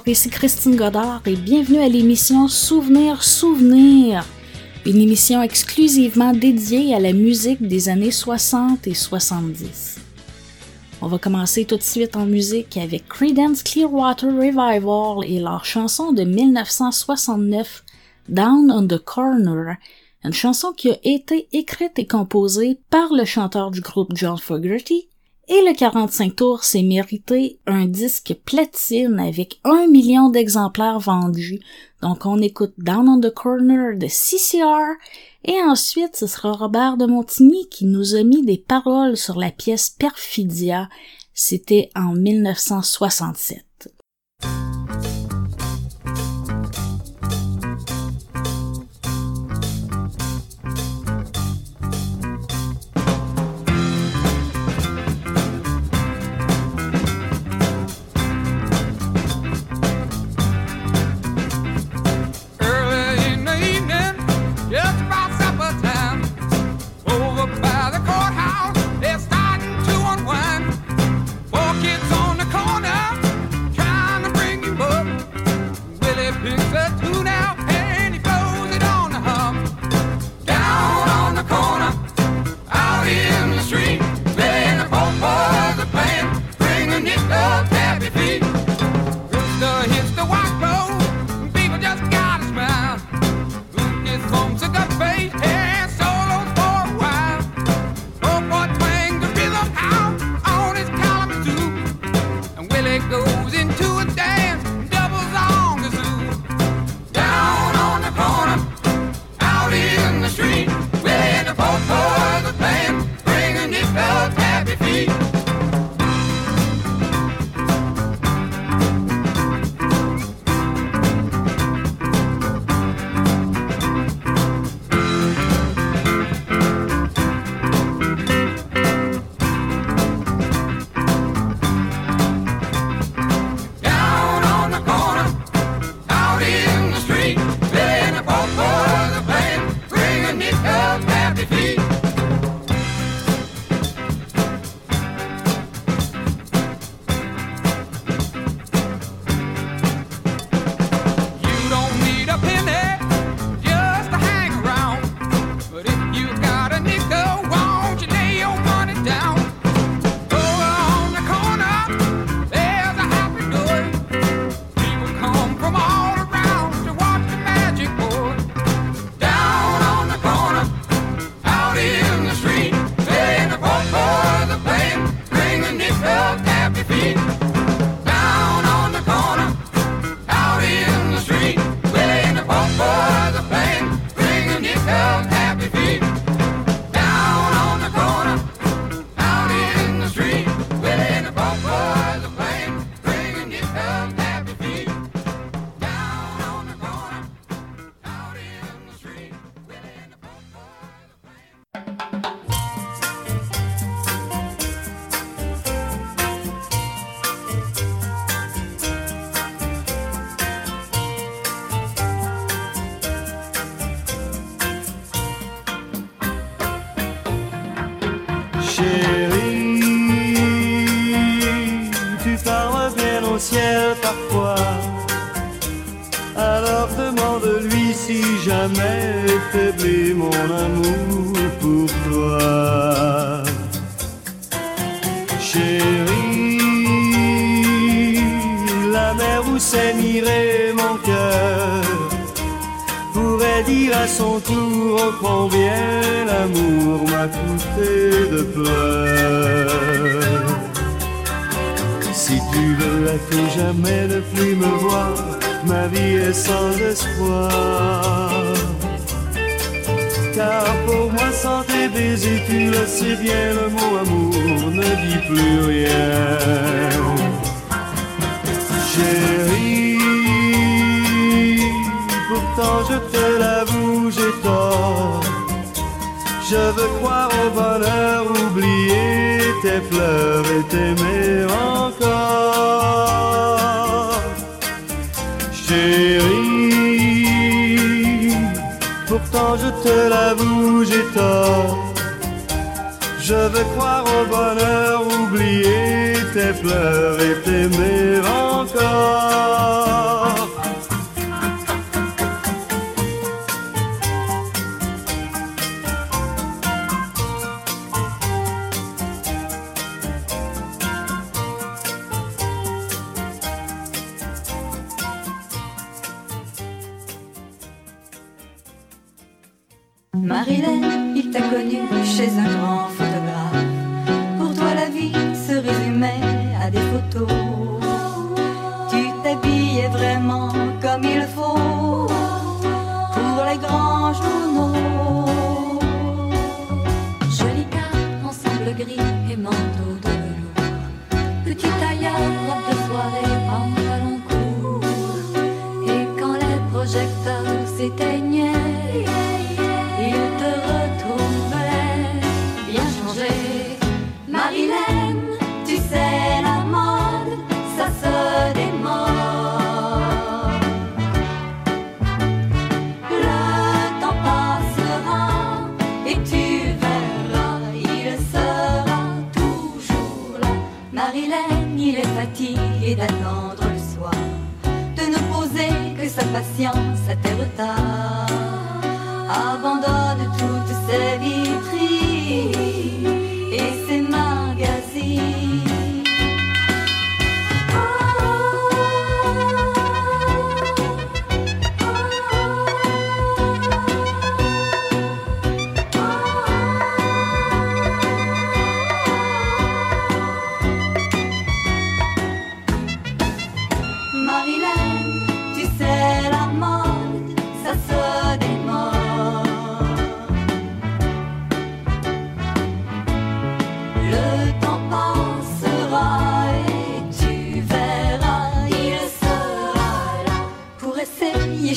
Bonjour, ici Christine Godard et bienvenue à l'émission Souvenir Souvenir, une émission exclusivement dédiée à la musique des années 60 et 70. On va commencer tout de suite en musique avec Creedence Clearwater Revival et leur chanson de 1969 Down on the Corner, une chanson qui a été écrite et composée par le chanteur du groupe John Fogerty et le 45 tours s'est mérité un disque platine avec un million d'exemplaires vendus. Donc on écoute Down on the Corner de CCR et ensuite ce sera Robert de Montigny qui nous a mis des paroles sur la pièce Perfidia. C'était en 1967. Patience à tes retards. Abandonne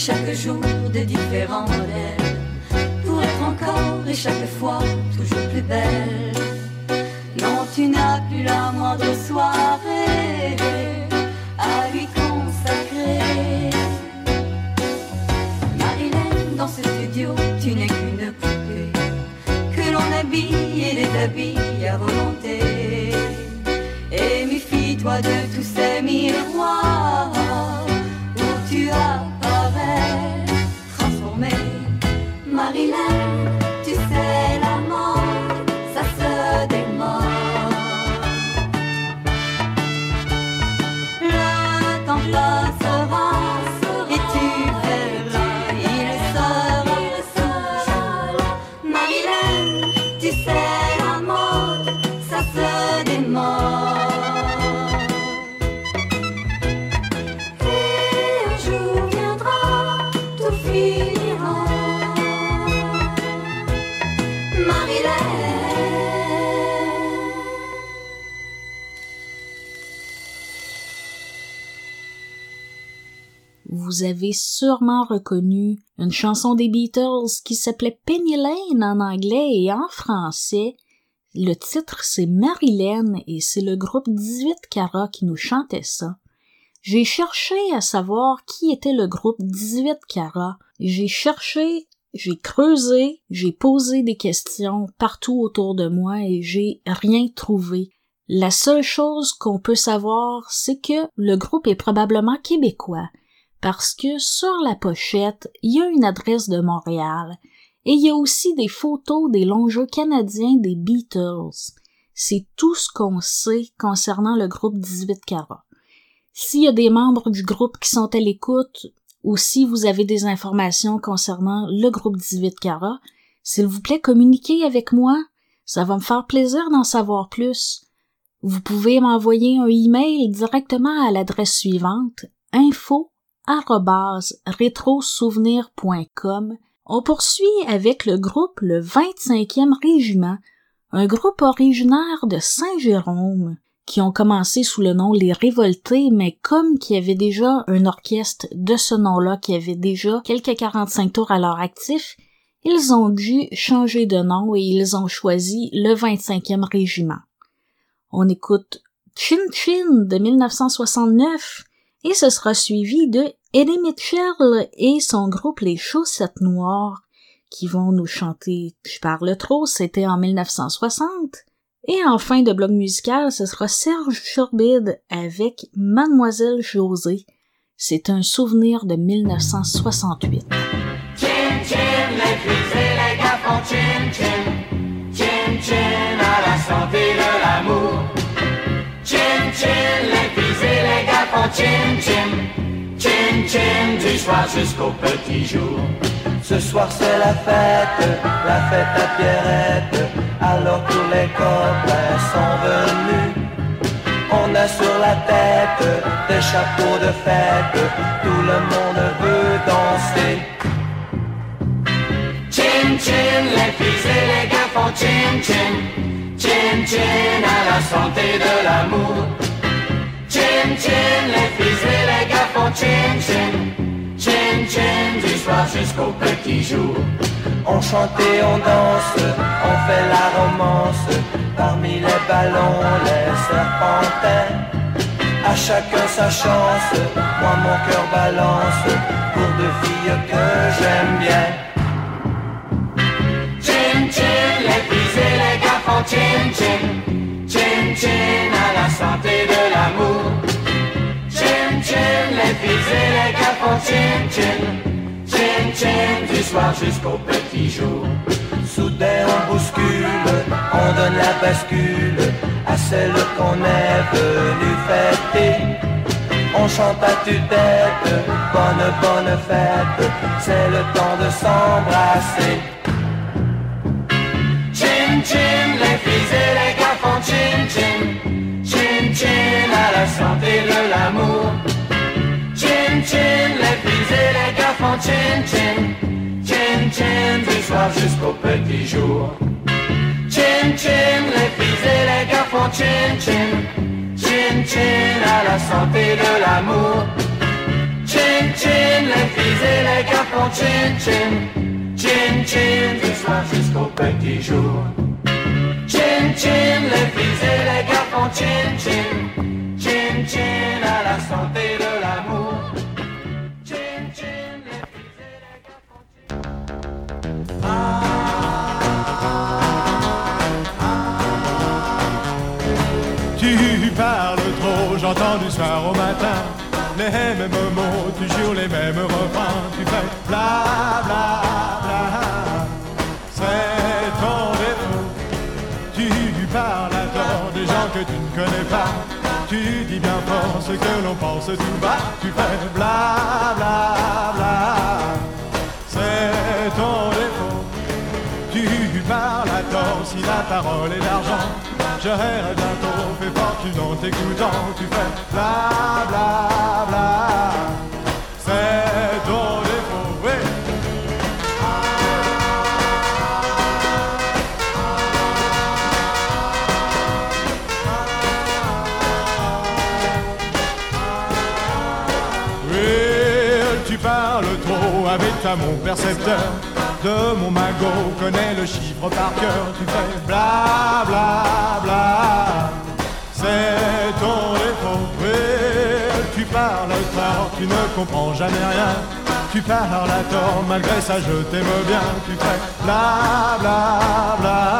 chaque jour de différents modèles, pour être encore et chaque fois toujours plus belle. Non, tu n'as plus la moindre soirée sûrement reconnu une chanson des Beatles qui s'appelait Penny Lane en anglais et en français. Le titre c'est Marilyn et c'est le groupe 18 Cara qui nous chantait ça. J'ai cherché à savoir qui était le groupe 18 Cara. J'ai cherché, j'ai creusé, j'ai posé des questions partout autour de moi et j'ai rien trouvé. La seule chose qu'on peut savoir, c'est que le groupe est probablement québécois parce que sur la pochette, il y a une adresse de Montréal et il y a aussi des photos des longs jeux canadiens des Beatles. C'est tout ce qu'on sait concernant le groupe 18 Cara. S'il y a des membres du groupe qui sont à l'écoute ou si vous avez des informations concernant le groupe 18 Cara, s'il vous plaît, communiquez avec moi. Ça va me faire plaisir d'en savoir plus. Vous pouvez m'envoyer un email directement à l'adresse suivante info rétrosouvenir.com. On poursuit avec le groupe le 25e régiment, un groupe originaire de Saint-Jérôme, qui ont commencé sous le nom Les Révoltés, mais comme qu'il y avait déjà un orchestre de ce nom-là qui avait déjà quelques 45 tours à leur actif, ils ont dû changer de nom et ils ont choisi le 25e régiment. On écoute Chin Chin de 1969 et ce sera suivi de Eddie Mitchell et son groupe Les Chaussettes Noires qui vont nous chanter Je parle trop, c'était en 1960, Et en fin de blog musical, ce sera Serge Turbide avec Mademoiselle Josée. C'est un souvenir de 1968. Chin chin, les et les gars font chin chin. Chin chin à la santé de l'amour. Chin chin, les les gars font chin chin. Chin chin du soir jusqu'au petit jour. Ce soir c'est la fête, la fête à Pierrette, alors tous les copains sont venus. On a sur la tête des chapeaux de fête, tout le monde veut danser. Chin chin, les filles et les gars font chin chin. Chin chin à la santé de l'amour. Chin chin, les filles et les gars font chin chin. Chin chin du soir jusqu'au petit jour. On chante et on danse, on fait la romance, parmi les ballons, les serpentins. À chacun sa chance, moi mon cœur balance, pour deux filles que j'aime bien. Chin chin, les filles et les gars font chin chin. Chin chin à la santé de l'amour. Chin chin, les filles et les font chin chin. Chin chin du soir jusqu'au petit jour. Soudain on bouscule, on donne la bascule à celle qu'on est venu fêter. On chante à tue-tête, bonne bonne fête, c'est le temps de s'embrasser. Chin chin, les filles et les chin chin. Chin chin à la santé de l'amour. Chin chin, les filles et les gars font chin chin. Chin chin du soir jusqu'au petit jour. Chin chin, les filles et les gars font chin chin. Chin chin à la santé de l'amour. Chin chin, les filles et les gars font chin chin. Chin chin du soir jusqu'au petit jour. Chin chin, chin chin. Chin chin à la santé de l'amour. Chin chin, Tu parles trop, j'entends du soir au matin les mêmes mots, toujours les mêmes refrains. Tu fais bla bla, Tu dis bien fort ce que l'on pense tout bas. Tu fais bla bla bla, c'est ton défaut. Tu parles à tort si la parole est d'argent. J'aurais bientôt fait fortune en t'écoutant. Tu fais bla bla bla. Mon percepteur de mon magot connaît le chiffre par cœur. Tu fais bla bla bla. C'est ton défaut. Oui, tu parles tard, tu ne comprends jamais rien. Tu parles à tort, malgré ça je t'aime bien. Tu fais bla bla bla.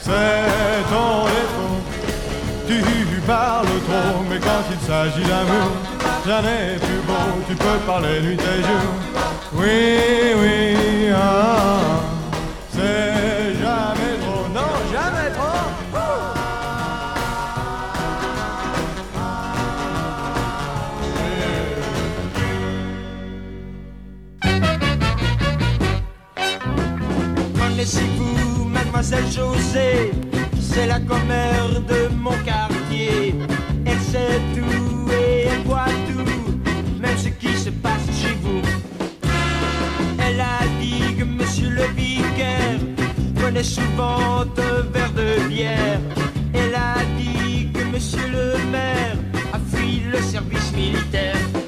C'est ton défaut. Tu parles trop, mais quand il s'agit d'amour, jamais plus beau, tu peux parler nuit et jour. Oui, oui, ah, c'est jamais trop, non, jamais trop. Connaissez-vous Mademoiselle Josée? C'est la commère de mon quartier. Elle sait le vicaire prenait souvent un verre de bière. Elle a dit que monsieur le maire a fui le service militaire.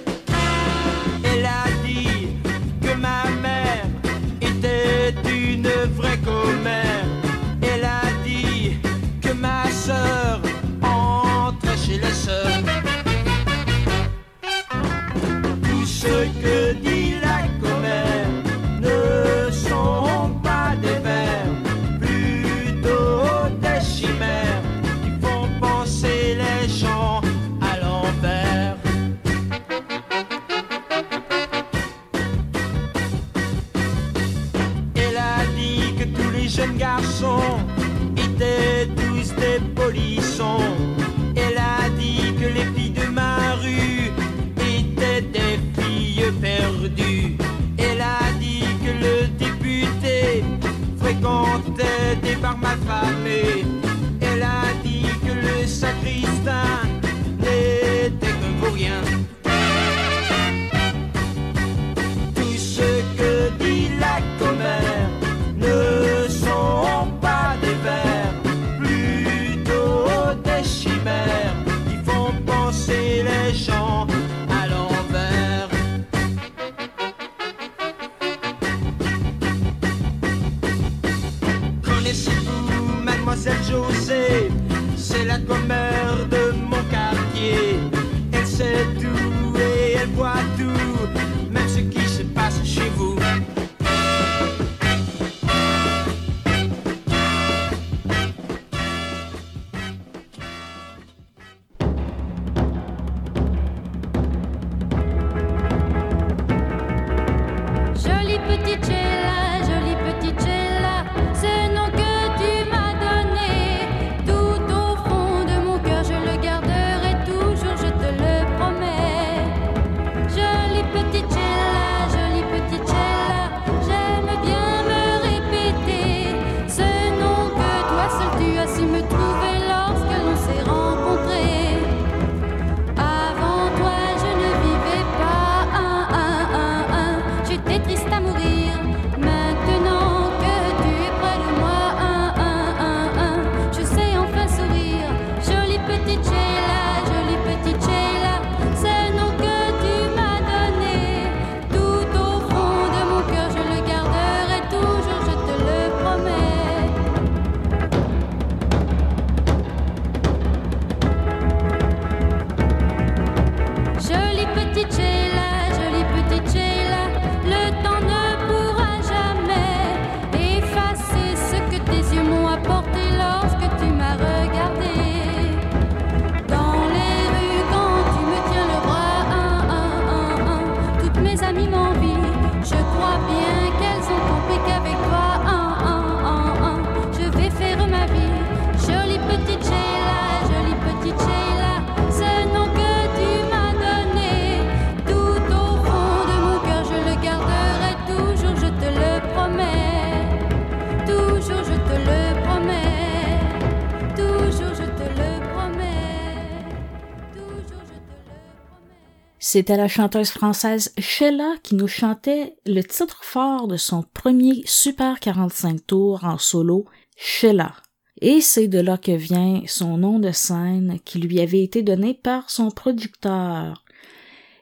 C'était la chanteuse française Sheila qui nous chantait le titre fort de son premier Super 45 tours en solo, Sheila. Et c'est de là que vient son nom de scène qui lui avait été donné par son producteur.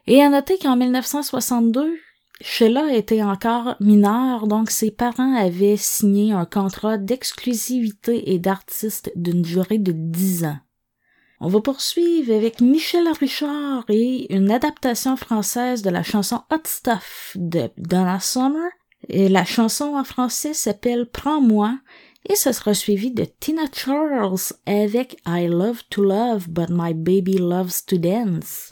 Et à noter qu'en 1962, Sheila était encore mineure, donc ses parents avaient signé un contrat d'exclusivité et d'artiste d'une durée de dix ans. On va poursuivre avec Michel Richard et une adaptation française de la chanson Hot Stuff de Donna Summer. La chanson en français s'appelle Prends-moi et ce sera suivi de Tina Charles avec I Love to Love But My Baby Loves to Dance.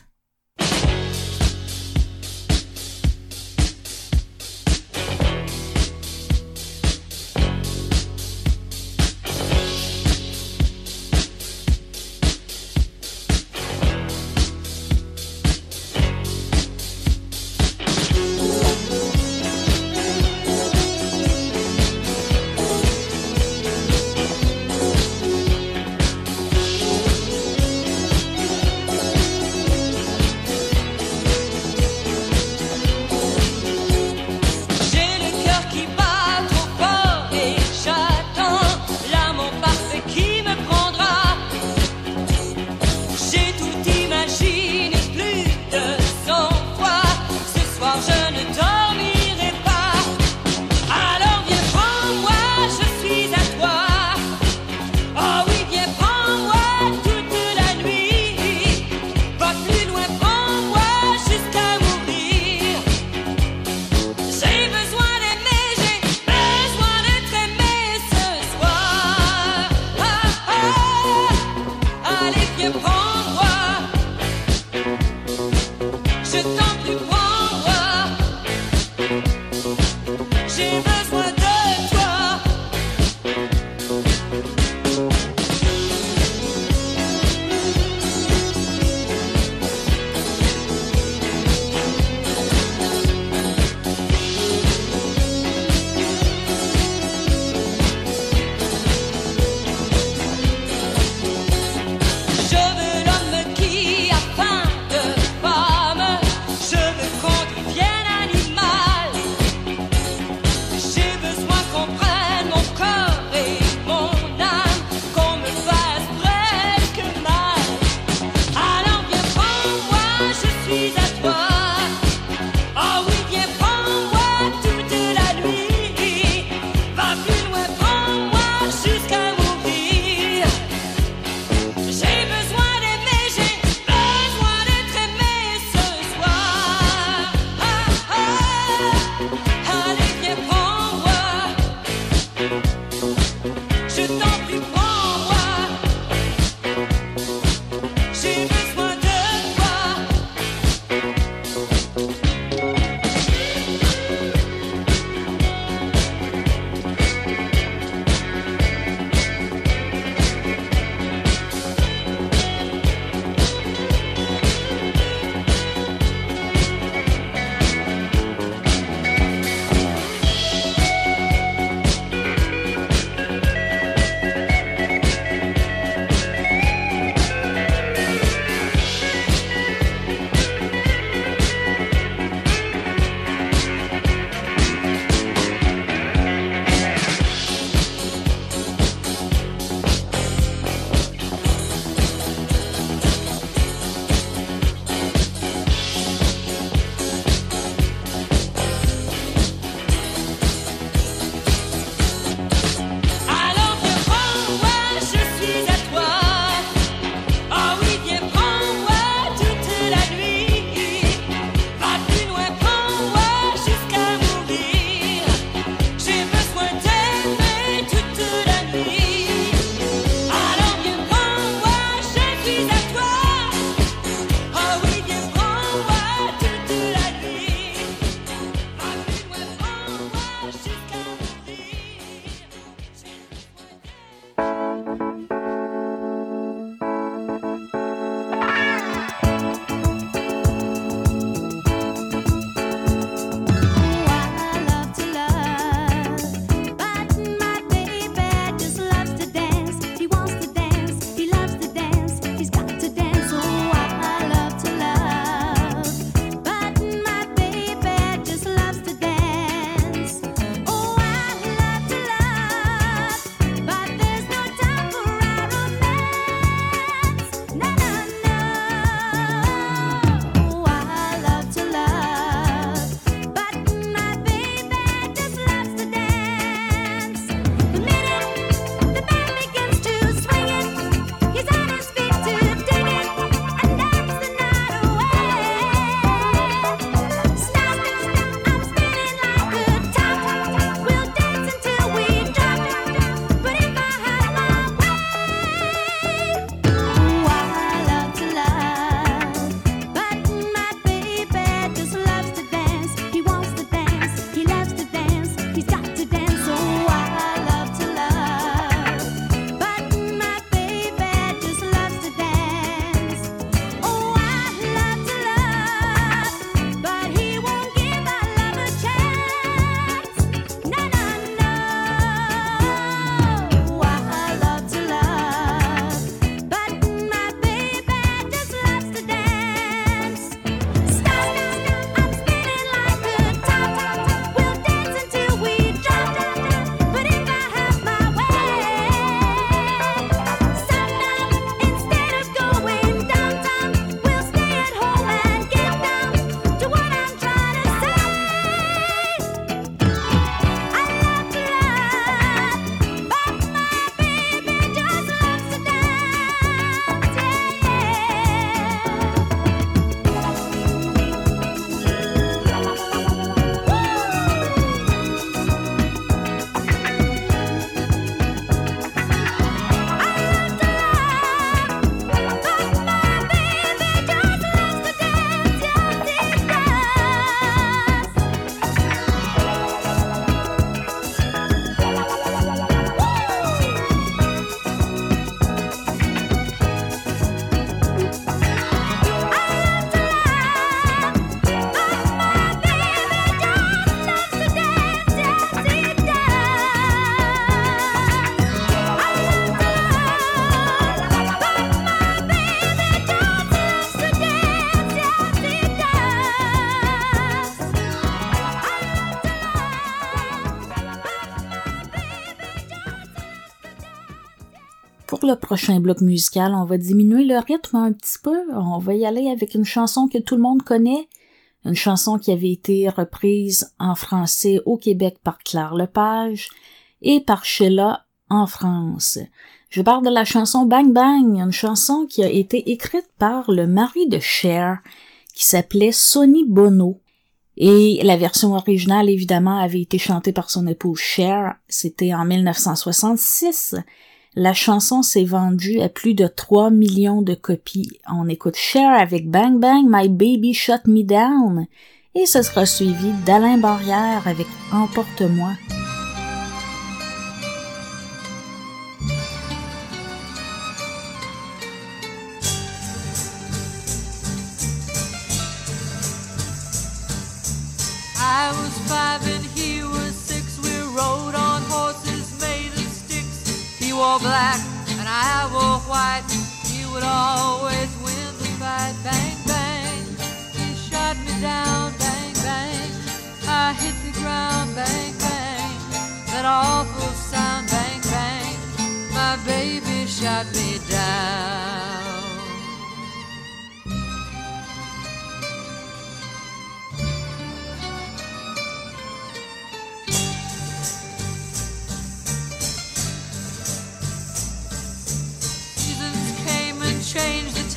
Prochain bloc musical, on va diminuer le rythme un petit peu. On va y aller avec une chanson que tout le monde connaît, une chanson qui avait été reprise en français au Québec par Claire Lepage et par Sheila en France. Je parle de la chanson Bang Bang, une chanson qui a été écrite par le mari de Cher, qui s'appelait Sonny Bono. Et la version originale, évidemment, avait été chantée par son épouse Cher. C'était en 1966. La chanson s'est vendue à plus de 3 millions de copies. On écoute Cher avec Bang Bang, My Baby Shut Me Down. Et ce sera suivi d'Alain Barrière avec Emporte-moi. He wore black and I wore white. He would always win the fight. Bang, bang. He shot me down. Bang, bang. I hit the ground. Bang, bang. That awful sound. Bang, bang. My baby shot me down.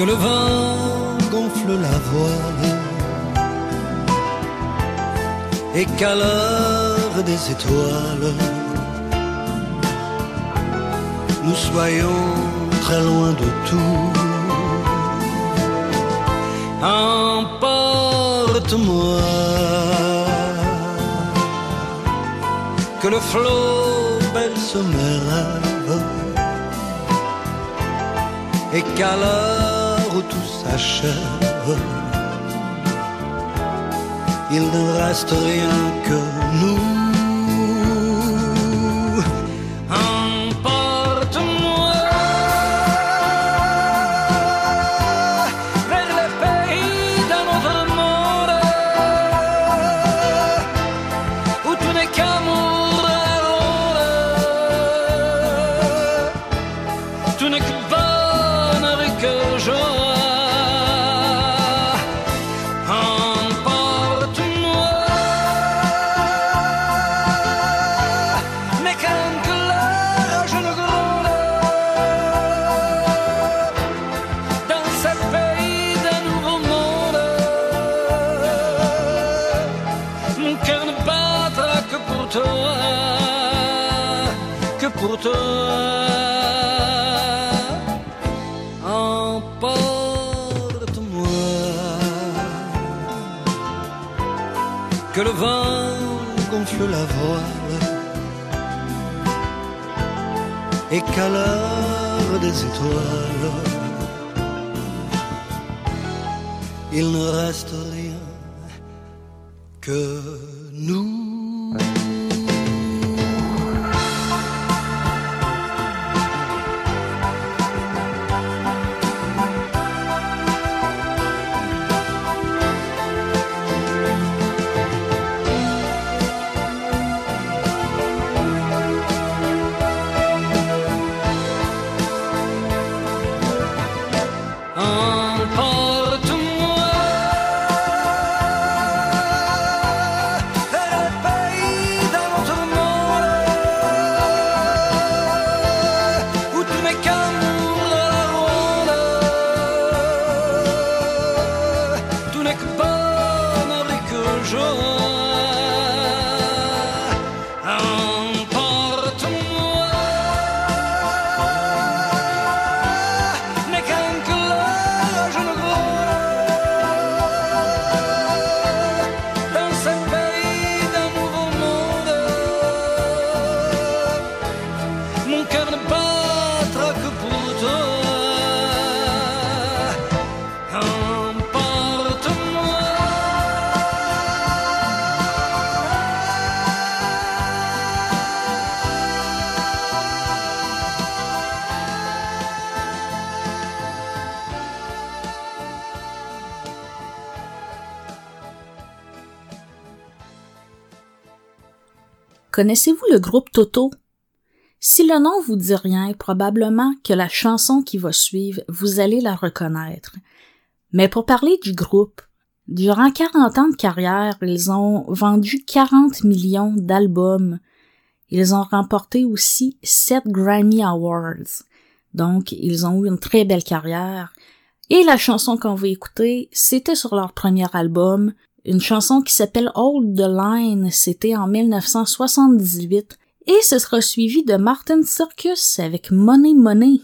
Que le vent gonfle la voile. Et qu'à l'heure des étoiles, nous soyons très loin de tout. Emporte-moi, que le flot berce mes rêves et qu'à l'heure il ne reste rien que nous. Connaissez-vous le groupe Toto? Si le nom vous dit rien, probablement que la chanson qui va suivre, vous allez la reconnaître. Mais pour parler du groupe, durant 40 ans de carrière, ils ont vendu 40 millions d'albums. Ils ont remporté aussi 7 Grammy Awards. Donc, ils ont eu une très belle carrière. Et la chanson qu'on va écouter, c'était sur leur premier album, une chanson qui s'appelle Hold the Line, c'était en 1978, et ce sera suivi de Martin Circus avec Money Money.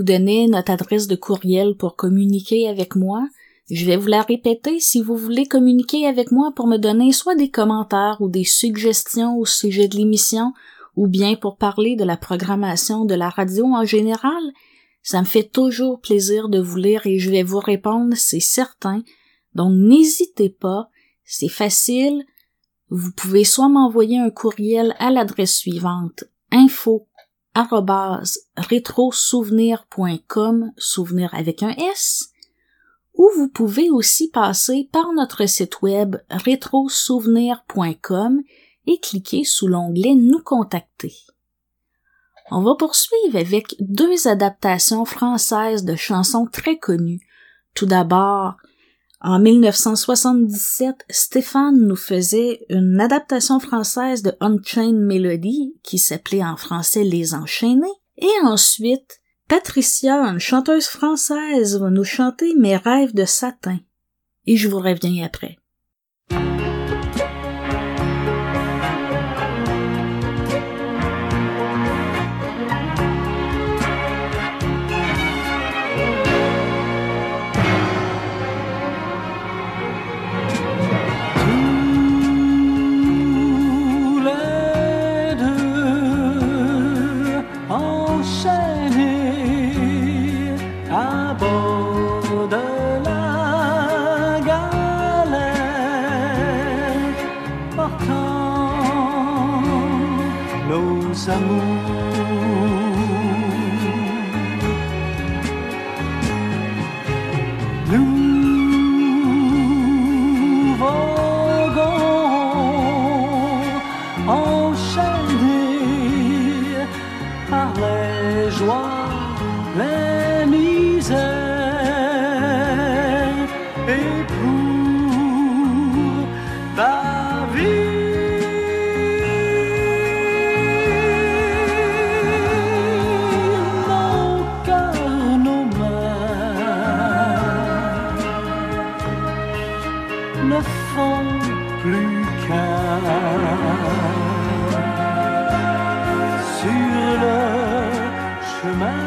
Vous donnais notre adresse de courriel pour communiquer avec moi. Je vais vous la répéter si vous voulez communiquer avec moi pour me donner soit des commentaires ou des suggestions au sujet de l'émission, ou bien pour parler de la programmation de la radio en général. Ça me fait toujours plaisir de vous lire et je vais vous répondre, c'est certain. Donc n'hésitez pas, c'est facile. Vous pouvez soit m'envoyer un courriel à l'adresse suivante info rétrosouvenir.com, souvenir avec un S, ou vous pouvez aussi passer par notre site web rétrosouvenir.com et cliquer sous l'onglet Nous contacter. On va poursuivre avec deux adaptations françaises de chansons très connues. Tout d'abord, en 1977, Stéphane nous faisait une adaptation française de Unchained Melody qui s'appelait en français Les Enchaînés. Et ensuite, Patricia, une chanteuse française, va nous chanter Mes rêves de satin. Et je vous reviens après. Chemin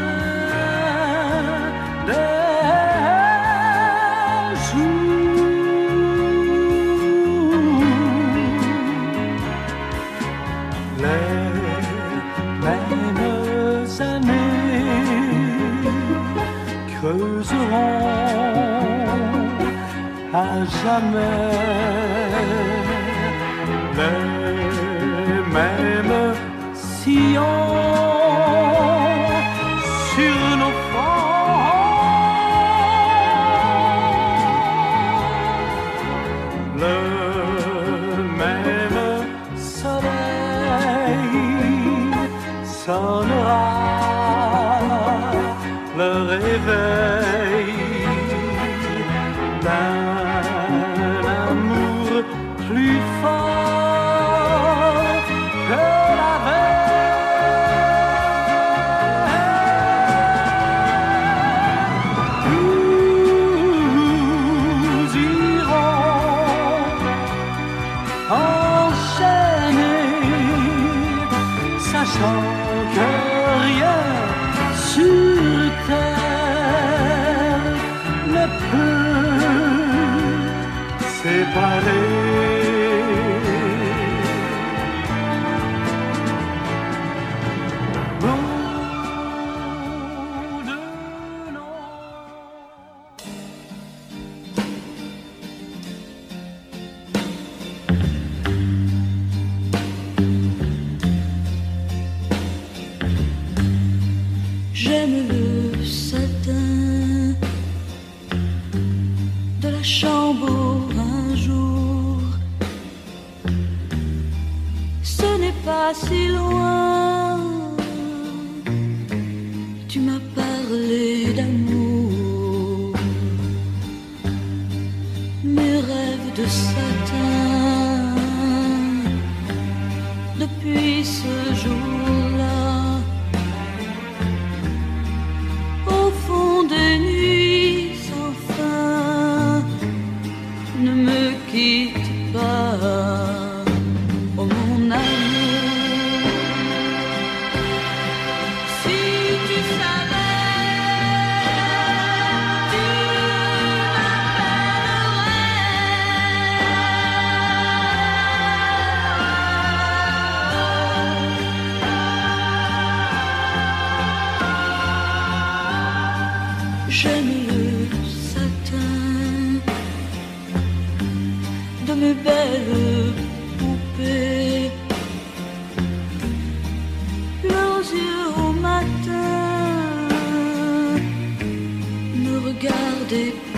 des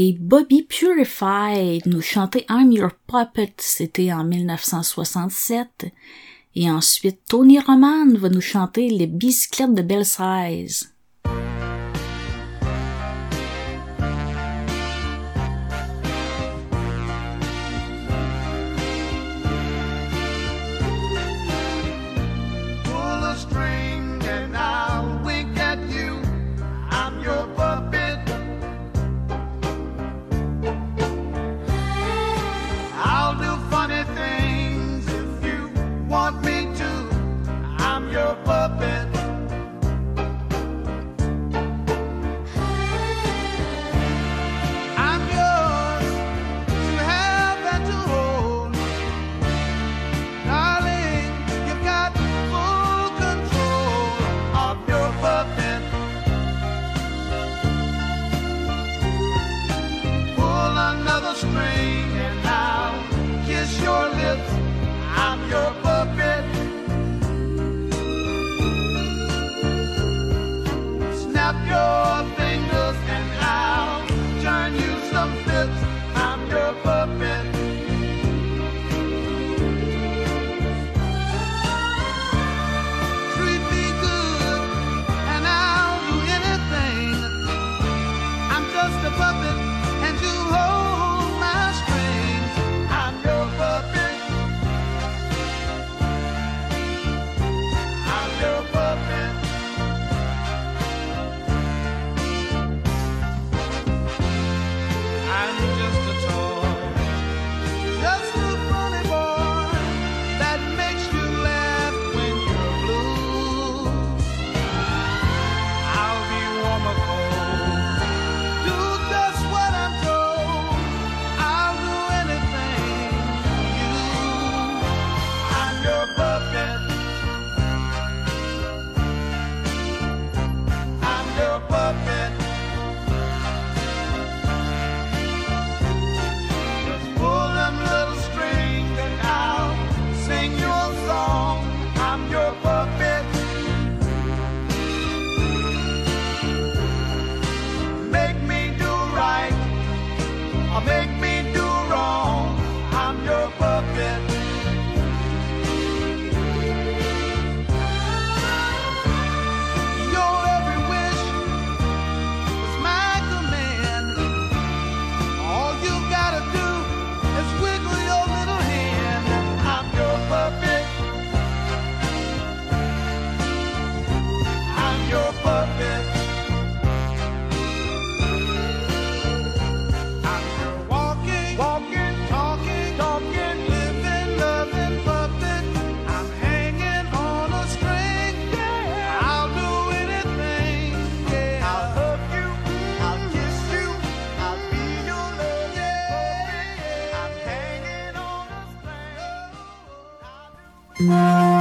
Et Bobby Purified nous chantait I'm Your Puppet, c'était en 1967. Et ensuite, Tony Roman va nous chanter Les bicyclettes de Belle Size. Música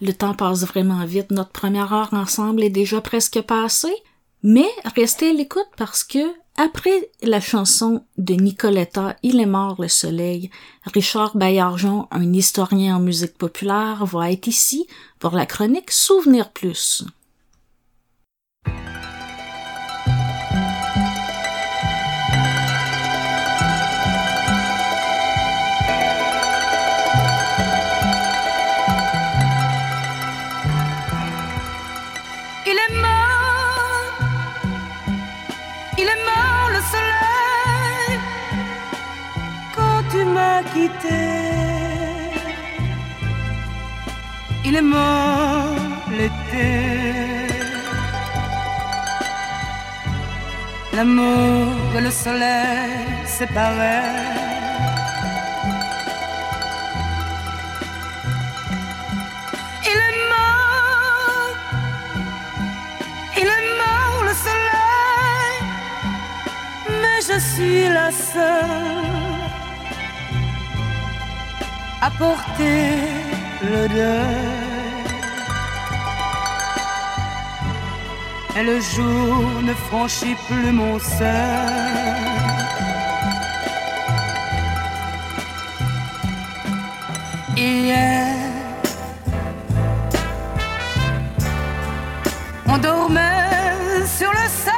le temps passe vraiment vite. Notre première heure ensemble est déjà presque passée. Mais restez à l'écoute parce que après la chanson de Nicoletta Il est mort le soleil, Richard Baillargeon, un historien en musique populaire, va être ici pour la chronique Souvenir plus. Il est mort l'été. L'amour et le soleil séparés. Il est mort. Il est mort le soleil, mais je suis la seule à porter le deuil. Et le jour ne franchit plus mon seuil. Hier, on dormait sur le sable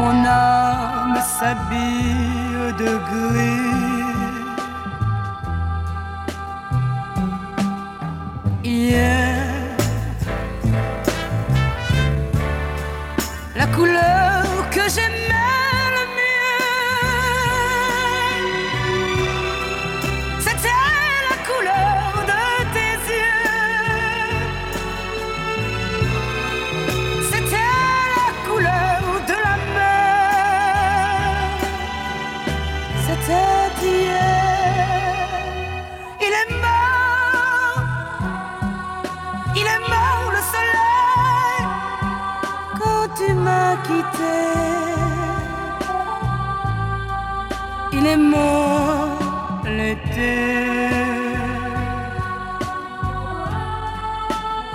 mon âme s'habille de gris. La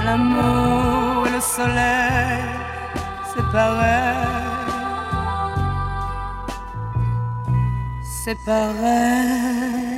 L'amour et le soleil, c'est pareil. C'est pareil.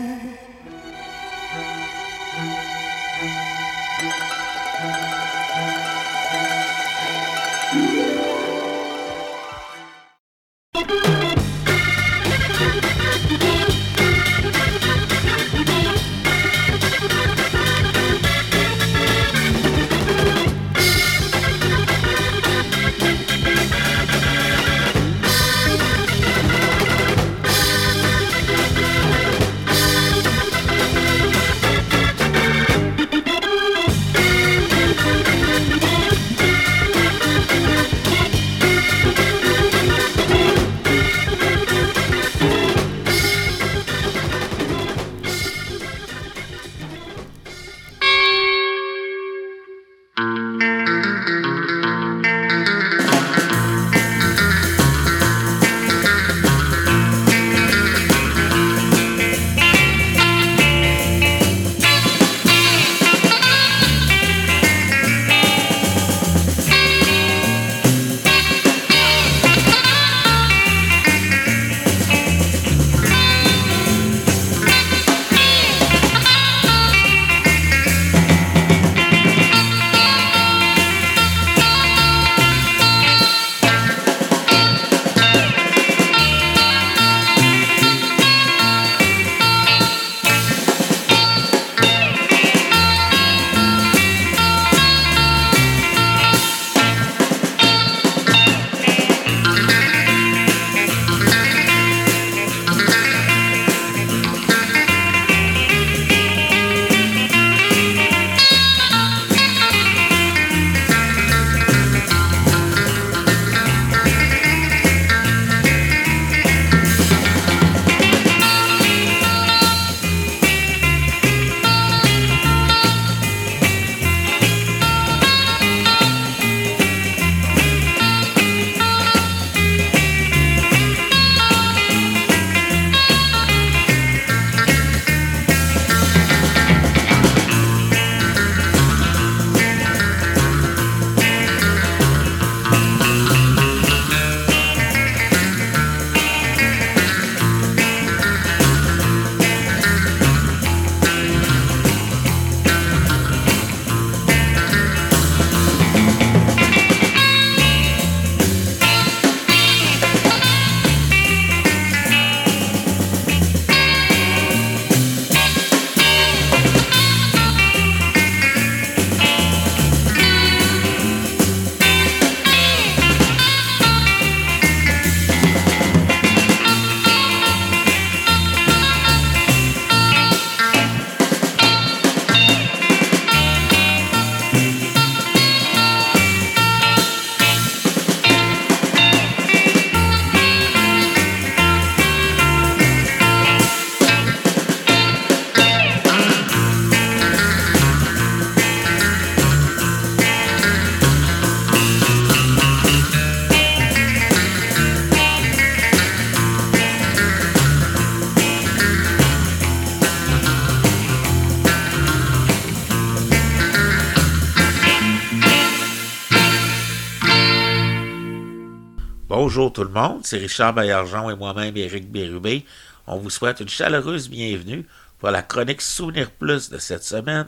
Bonjour tout le monde, c'est Richard Baillargeon et moi-même Éric Bérubé. On vous souhaite une chaleureuse bienvenue pour la chronique Souvenir Plus de cette semaine.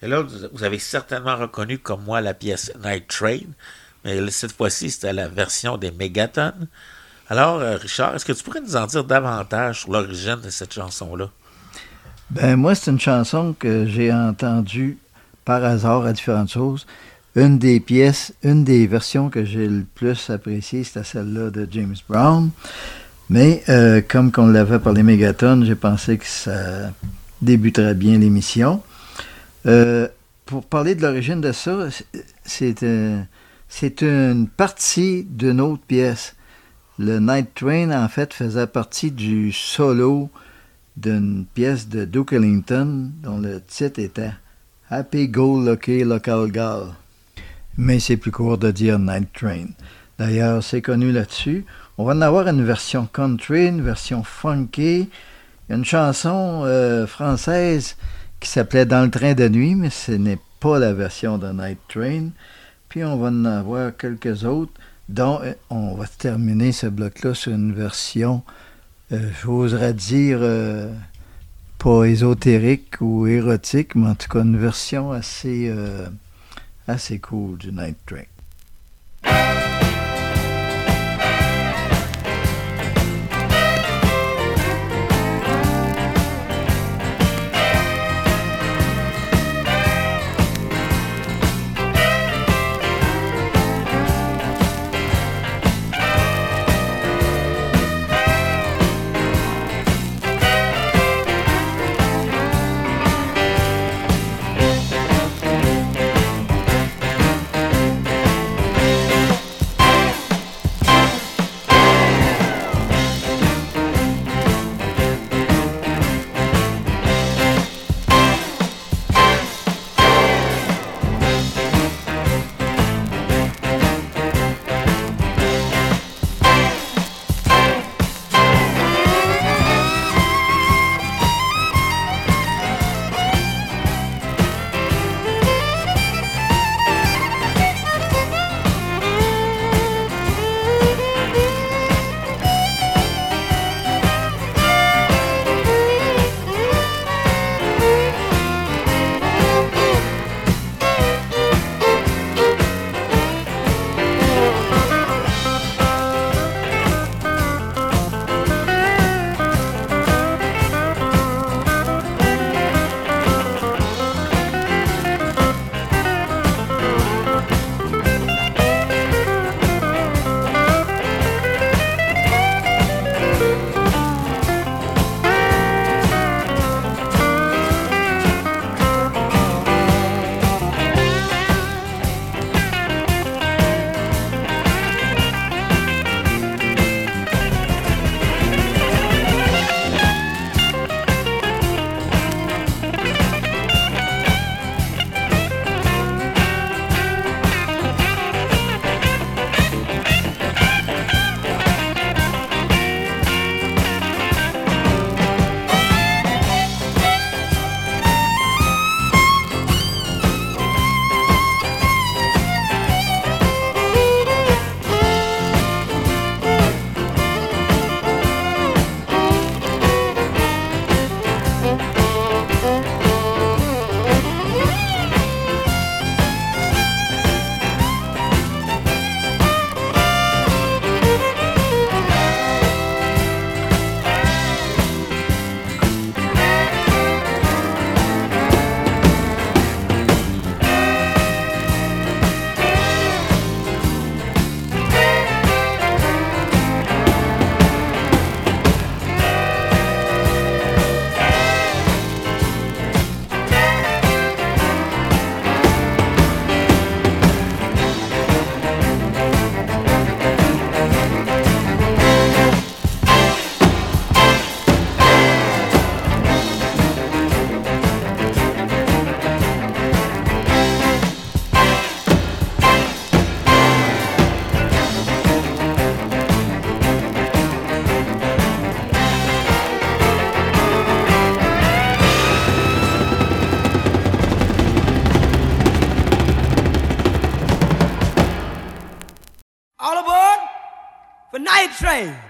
Et là, vous avez certainement reconnu comme moi la pièce Night Train, mais cette fois-ci, c'était la version des Megaton. Alors, euh, Richard, est-ce que tu pourrais nous en dire davantage sur l'origine de cette chanson-là? Ben, moi, c'est une chanson que j'ai entendue par hasard à différentes choses. Une des pièces, une des versions que j'ai le plus appréciée, c'était celle-là de James Brown. Mais euh, comme qu'on l'avait par les mégatonnes, j'ai pensé que ça débuterait bien l'émission. Euh, pour parler de l'origine de ça, c'est euh, c'est une partie d'une autre pièce. Le Night Train, en fait, faisait partie du solo d'une pièce de Duke Ellington dont le titre était Happy Go Lucky Local Gal. Mais c'est plus court de dire Night Train. D'ailleurs, c'est connu là-dessus. On va en avoir une version country, une version funky, une chanson euh, française qui s'appelait Dans le train de nuit, mais ce n'est pas la version de Night Train. Puis on va en avoir quelques autres, dont euh, on va terminer ce bloc-là sur une version, euh, j'oserais dire, pas ésotérique ou érotique, mais en tout cas une version assez, assez cool du Night train.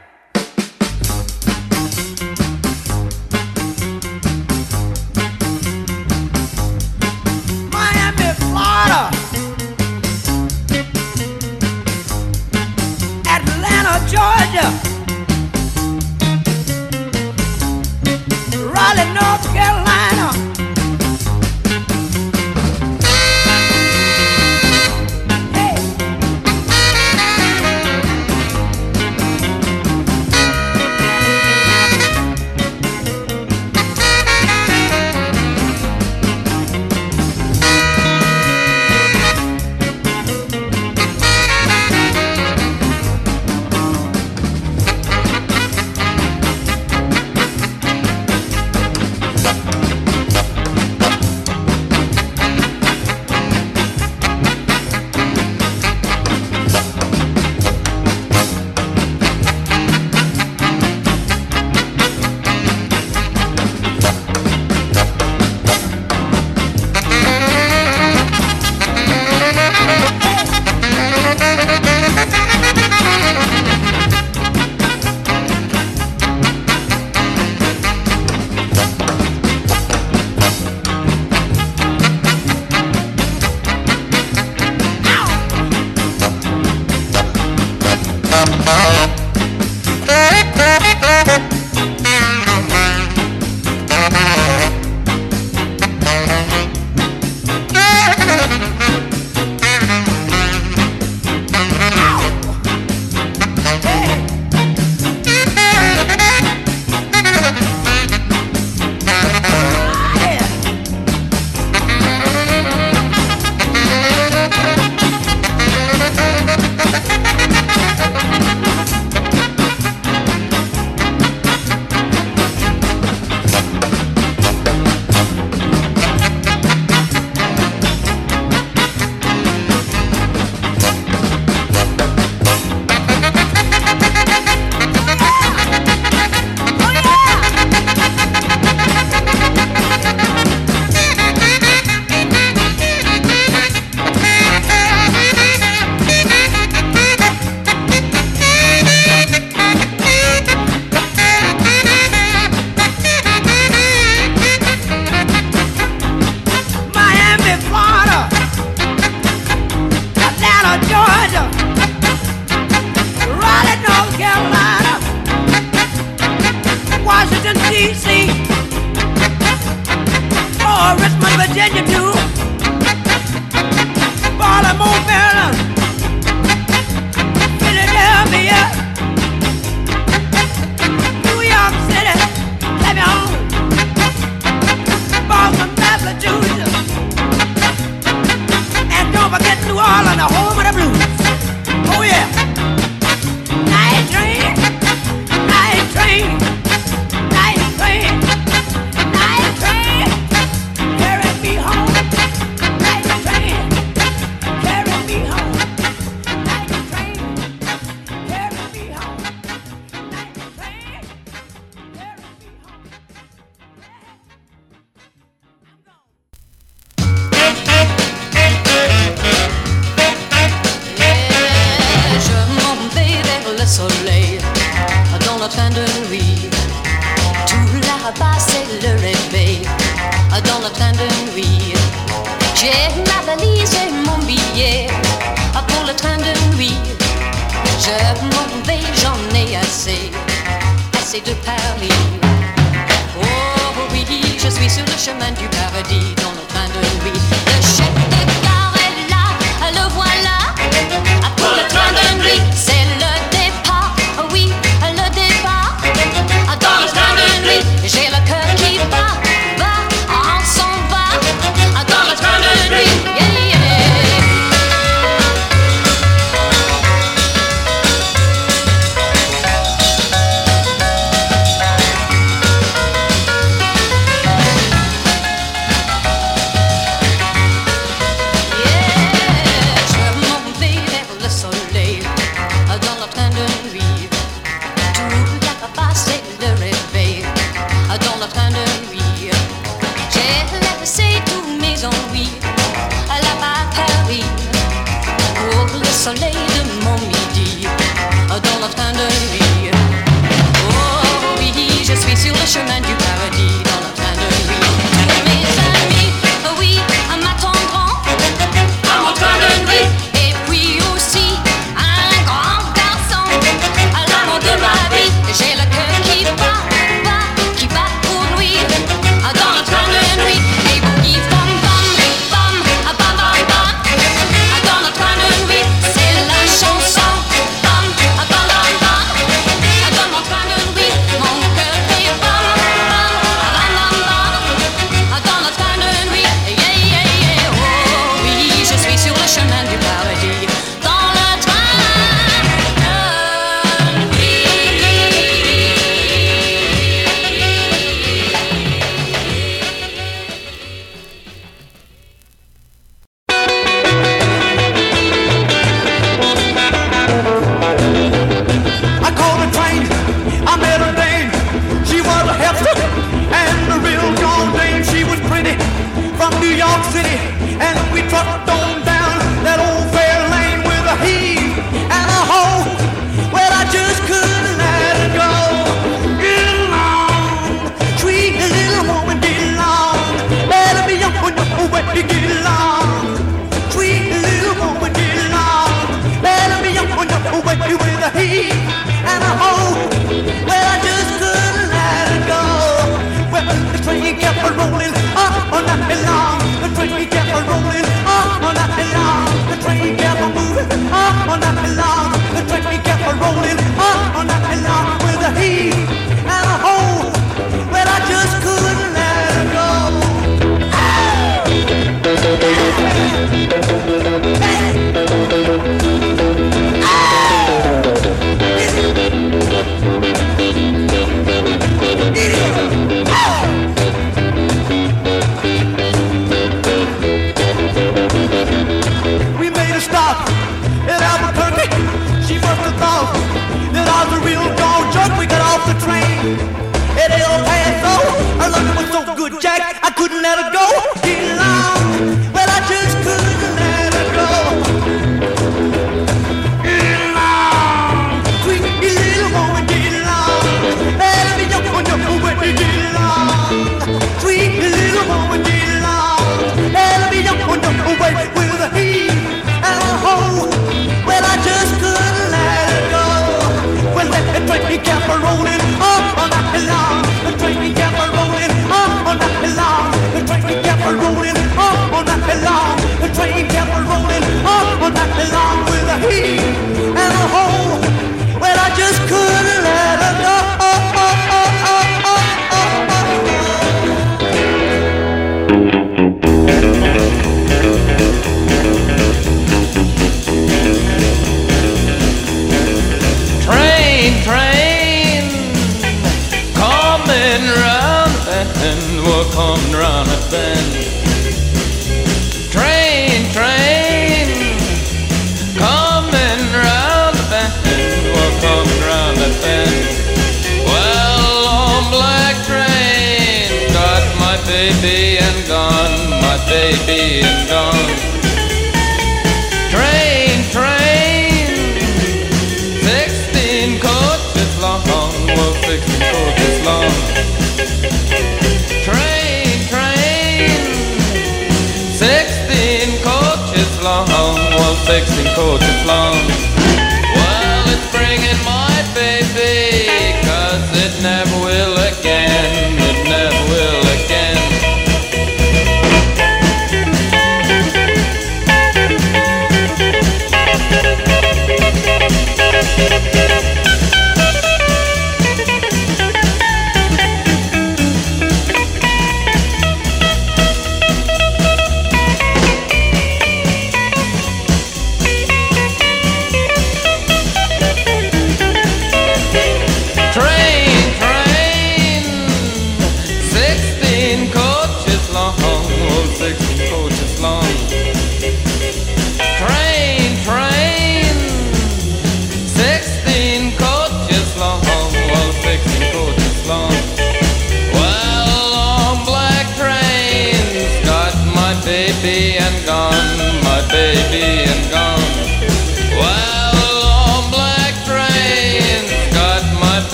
Baby and gone, my baby and gone.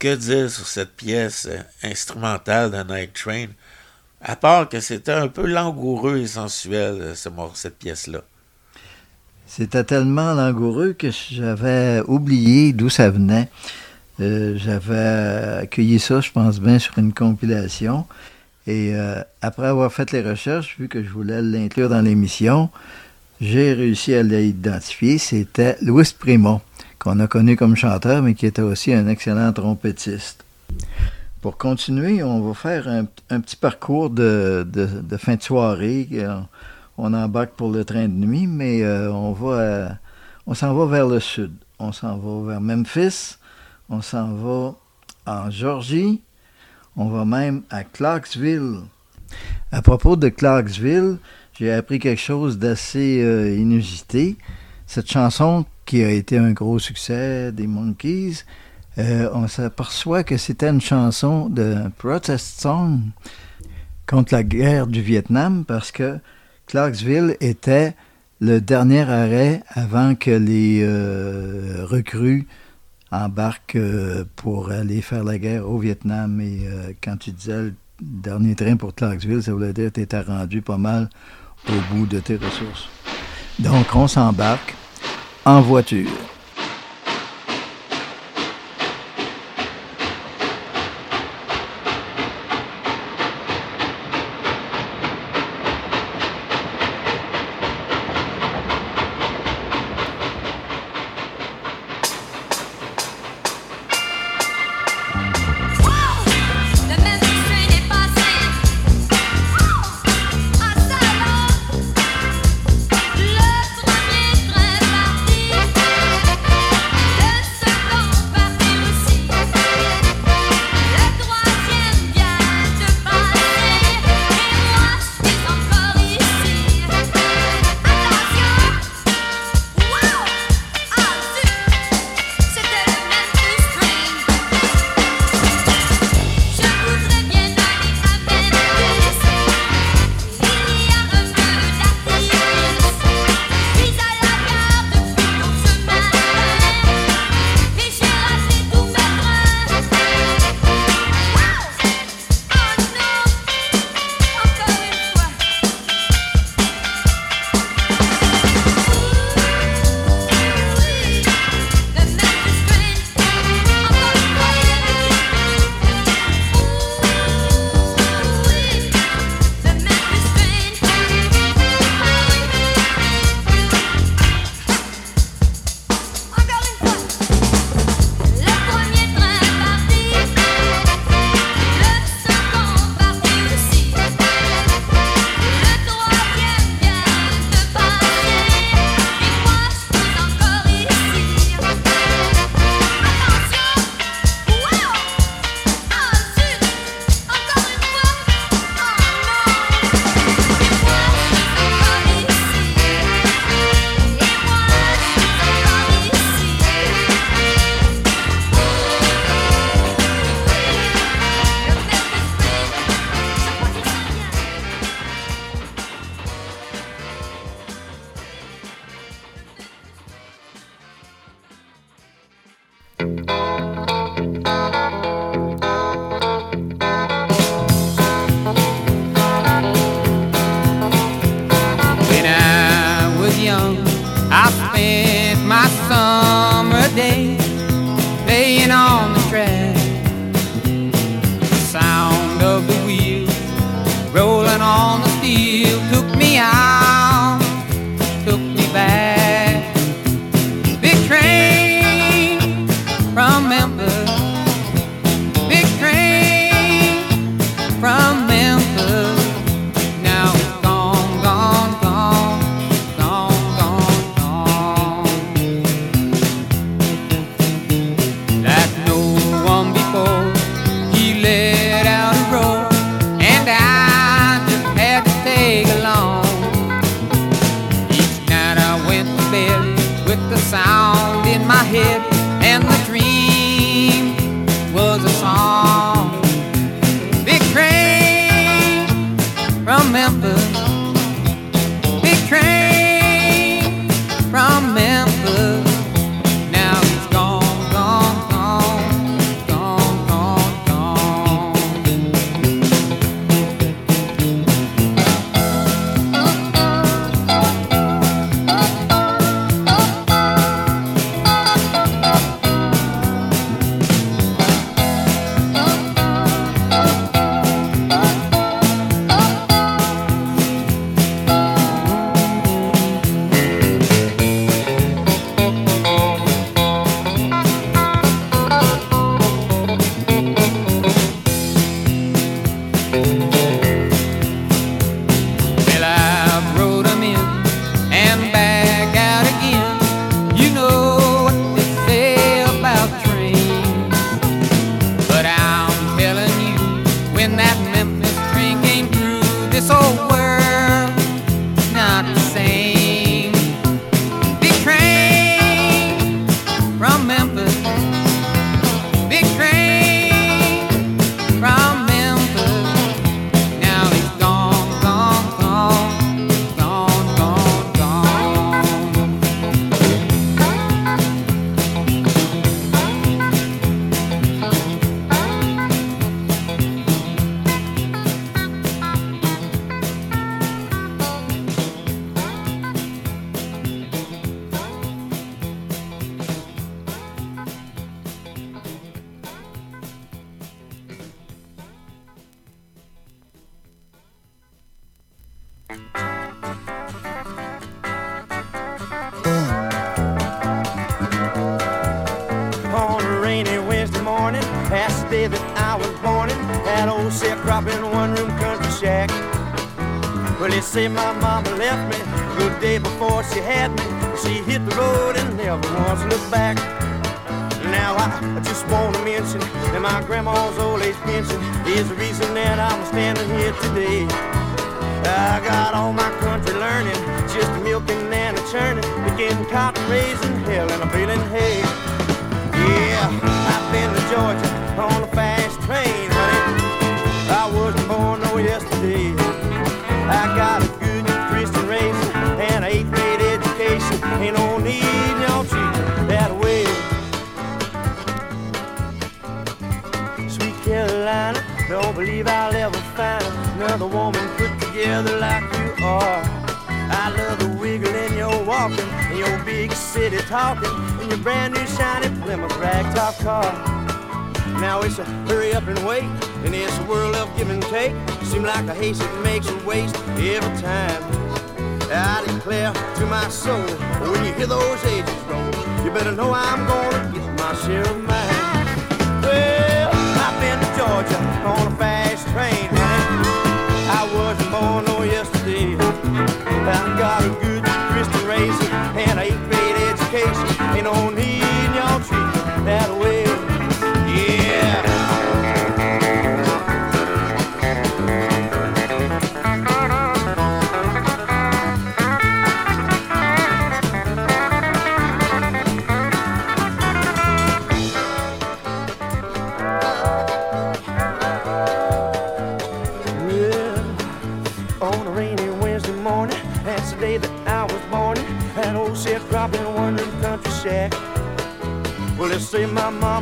Que dire sur cette pièce euh, instrumentale de Night Train, à part que c'était un peu langoureux et sensuel, euh, cette pièce-là. C'était tellement langoureux que j'avais oublié d'où ça venait. Euh, j'avais accueilli ça, je pense bien, sur une compilation. Et après avoir fait les recherches, vu que je voulais l'inclure dans l'émission, j'ai réussi à l'identifier. C'était Louis Primo, qu'on a connu comme chanteur, mais qui était aussi un excellent trompettiste. Pour continuer, on va faire un, petit parcours de, fin de soirée. Euh, On embarque pour le train de nuit, mais euh, on va, euh, on s'en va vers le sud. On s'en va vers Memphis. On s'en va en Georgie. On va même à Clarksville. À propos de Clarksville, j'ai appris quelque chose d'assez inusité. Cette chanson qui a été un gros succès des Monkees, euh, on s'aperçoit que c'était une chanson de protest song contre la guerre du Vietnam parce que Clarksville était le dernier arrêt avant que les euh, recrues embarquent euh, pour aller faire la guerre au Vietnam. Et quand tu disais le dernier train pour Clarksville, ça voulait dire que tu étais rendu pas mal au bout de tes ressources. Donc, on s'embarque en voiture.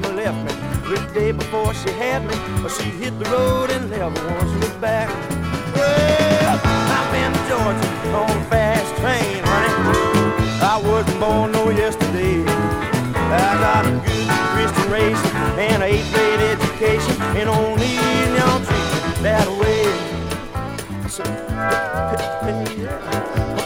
Mama left me the day before she had me. But she hit the road and never once looked back. Well, I've been to Georgia on a fast train, honey. I wasn't born no yesterday. I got a good Christian race and an eighth grade education. And only y'all treat me that way. So, Take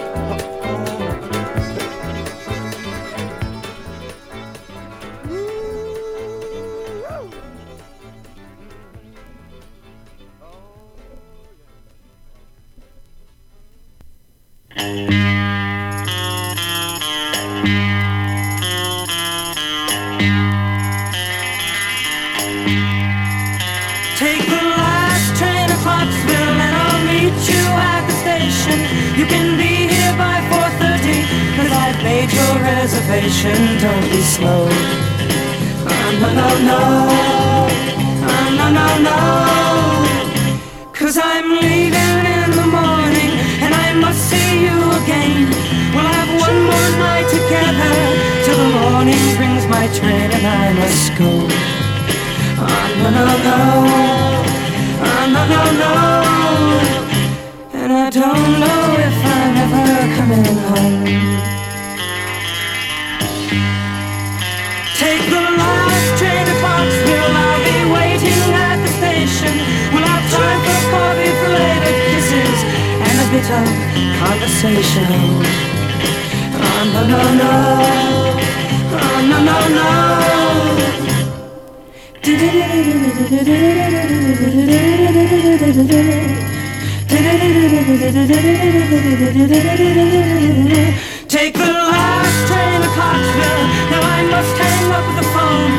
reservation. Don't be slow. Oh, no, no, no. Oh, no, no, no. Cause I'm leaving in the morning and I must see you again. We'll have one more night together till the morning brings my train and I must go. Oh, no, no, no. Oh, no, no, no. And I don't know if I'm ever coming home. A conversation. Oh, no, no, no. Oh, no, no, no. Take the last train to Clarksville. Now I must hang up the phone.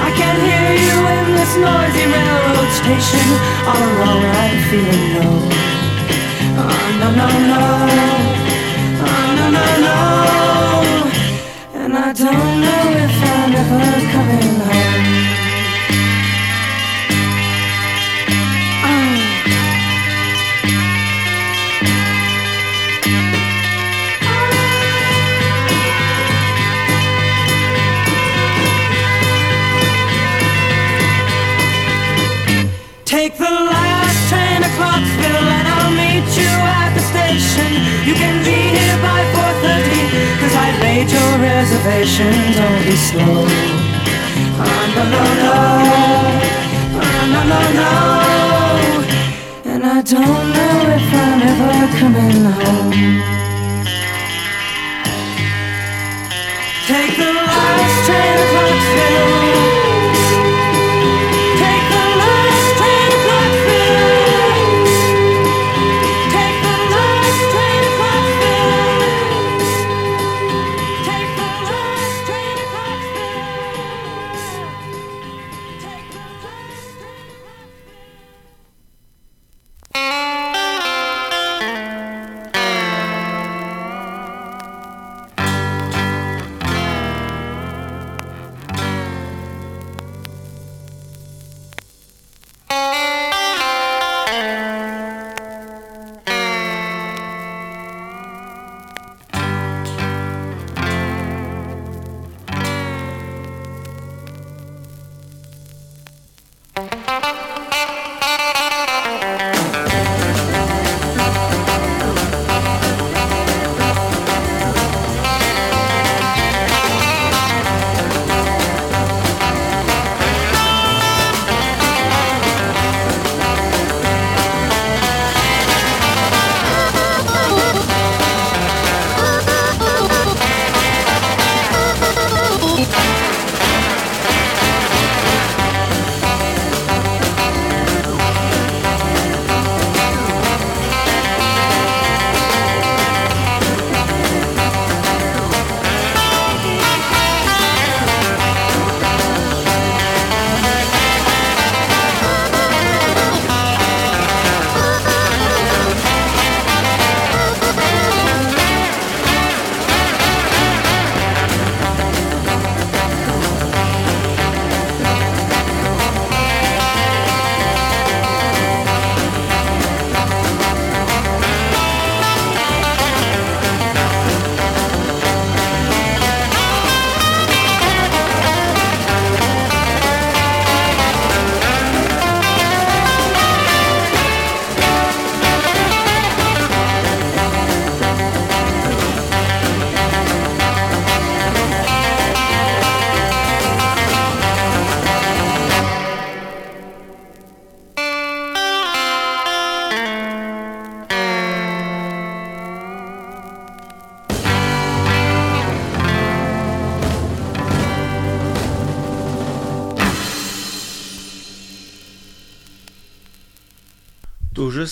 I can't hear you in this noisy railroad station. All alone I'm feeling low. Oh, no, no, no. Oh, no, no, no. And I don't know if I'm ever coming home. 4.30 cause I made your reservation. Don't be slow. Oh, no, no, no. Oh, no, no, no. And I don't know if I'm ever coming home.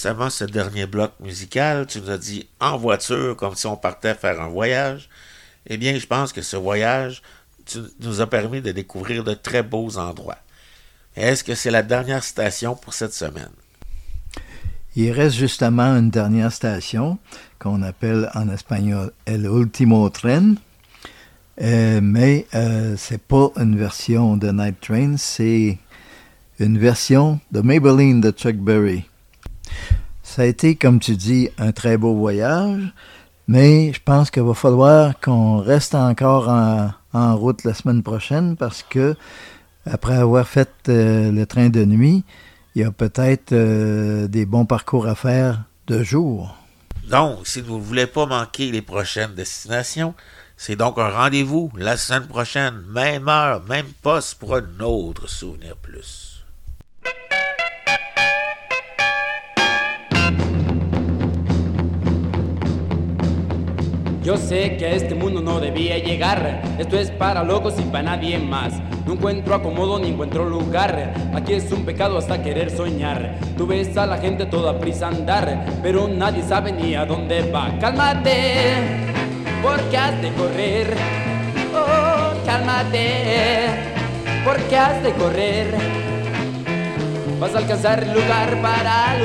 Avant ce dernier bloc musical, tu nous as dit en voiture, comme si on partait faire un voyage. Eh bien, je pense que ce voyage nous a permis de découvrir de très beaux endroits. Est-ce que c'est la dernière station pour cette semaine? Il reste justement une dernière station qu'on appelle en espagnol El Último Tren. Euh, mais euh, c'est pas une version de Night Train, c'est une version de Maybelline de Chuck Berry. Ça a été, comme tu dis, un très beau voyage, mais je pense qu'il va falloir qu'on reste encore en, route la semaine prochaine parce que après avoir fait euh, le train de nuit, il y a peut-être euh, des bons parcours à faire de jour. Donc, si vous ne voulez pas manquer les prochaines destinations, c'est donc un rendez-vous la semaine prochaine, même heure, même poste pour un autre souvenir plus. Yo sé que a este mundo no debía llegar. Esto es para locos y para nadie más. No encuentro acomodo ni encuentro lugar. Aquí es un pecado hasta querer soñar. Tú ves a la gente toda prisa andar, pero nadie sabe ni a dónde va. Cálmate, porque has de correr. Oh, cálmate, porque has de correr. Vas a alcanzar el lugar para el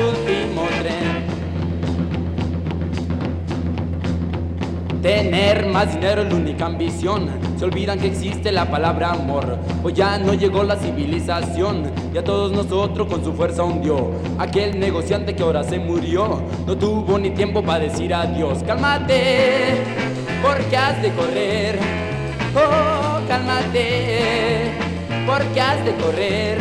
Tener más dinero es la única ambición. Se olvidan que existe la palabra amor. Hoy ya no llegó la civilización y a todos nosotros con su fuerza hundió. Aquel negociante que ahora se murió no tuvo ni tiempo para decir adiós. Cálmate, porque has de correr. Oh, cálmate, porque has de correr.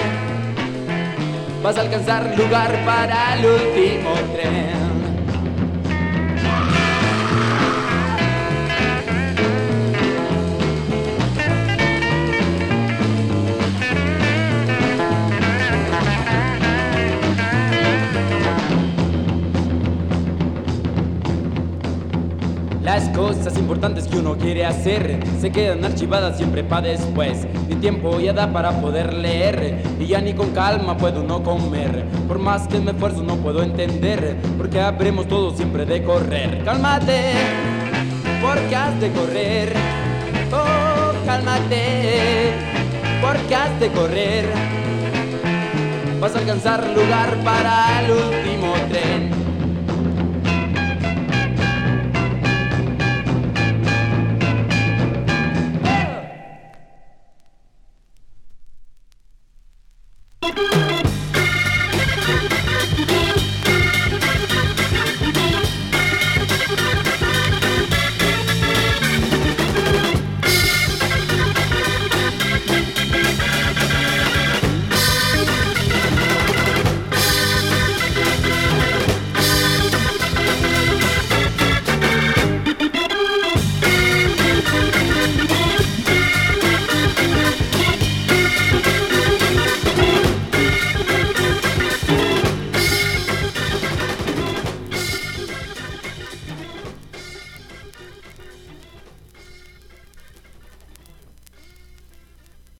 Vas a alcanzar lugar para el último tren. Las cosas importantes que uno quiere hacer se quedan archivadas siempre para después. Ni tiempo ya da para poder leer y ya ni con calma puedo no comer. Por más que me esfuerzo no puedo entender porque habremos todos siempre de correr. Cálmate, porque has de correr. Oh, cálmate, porque has de correr. Vas a alcanzar lugar para el último tren.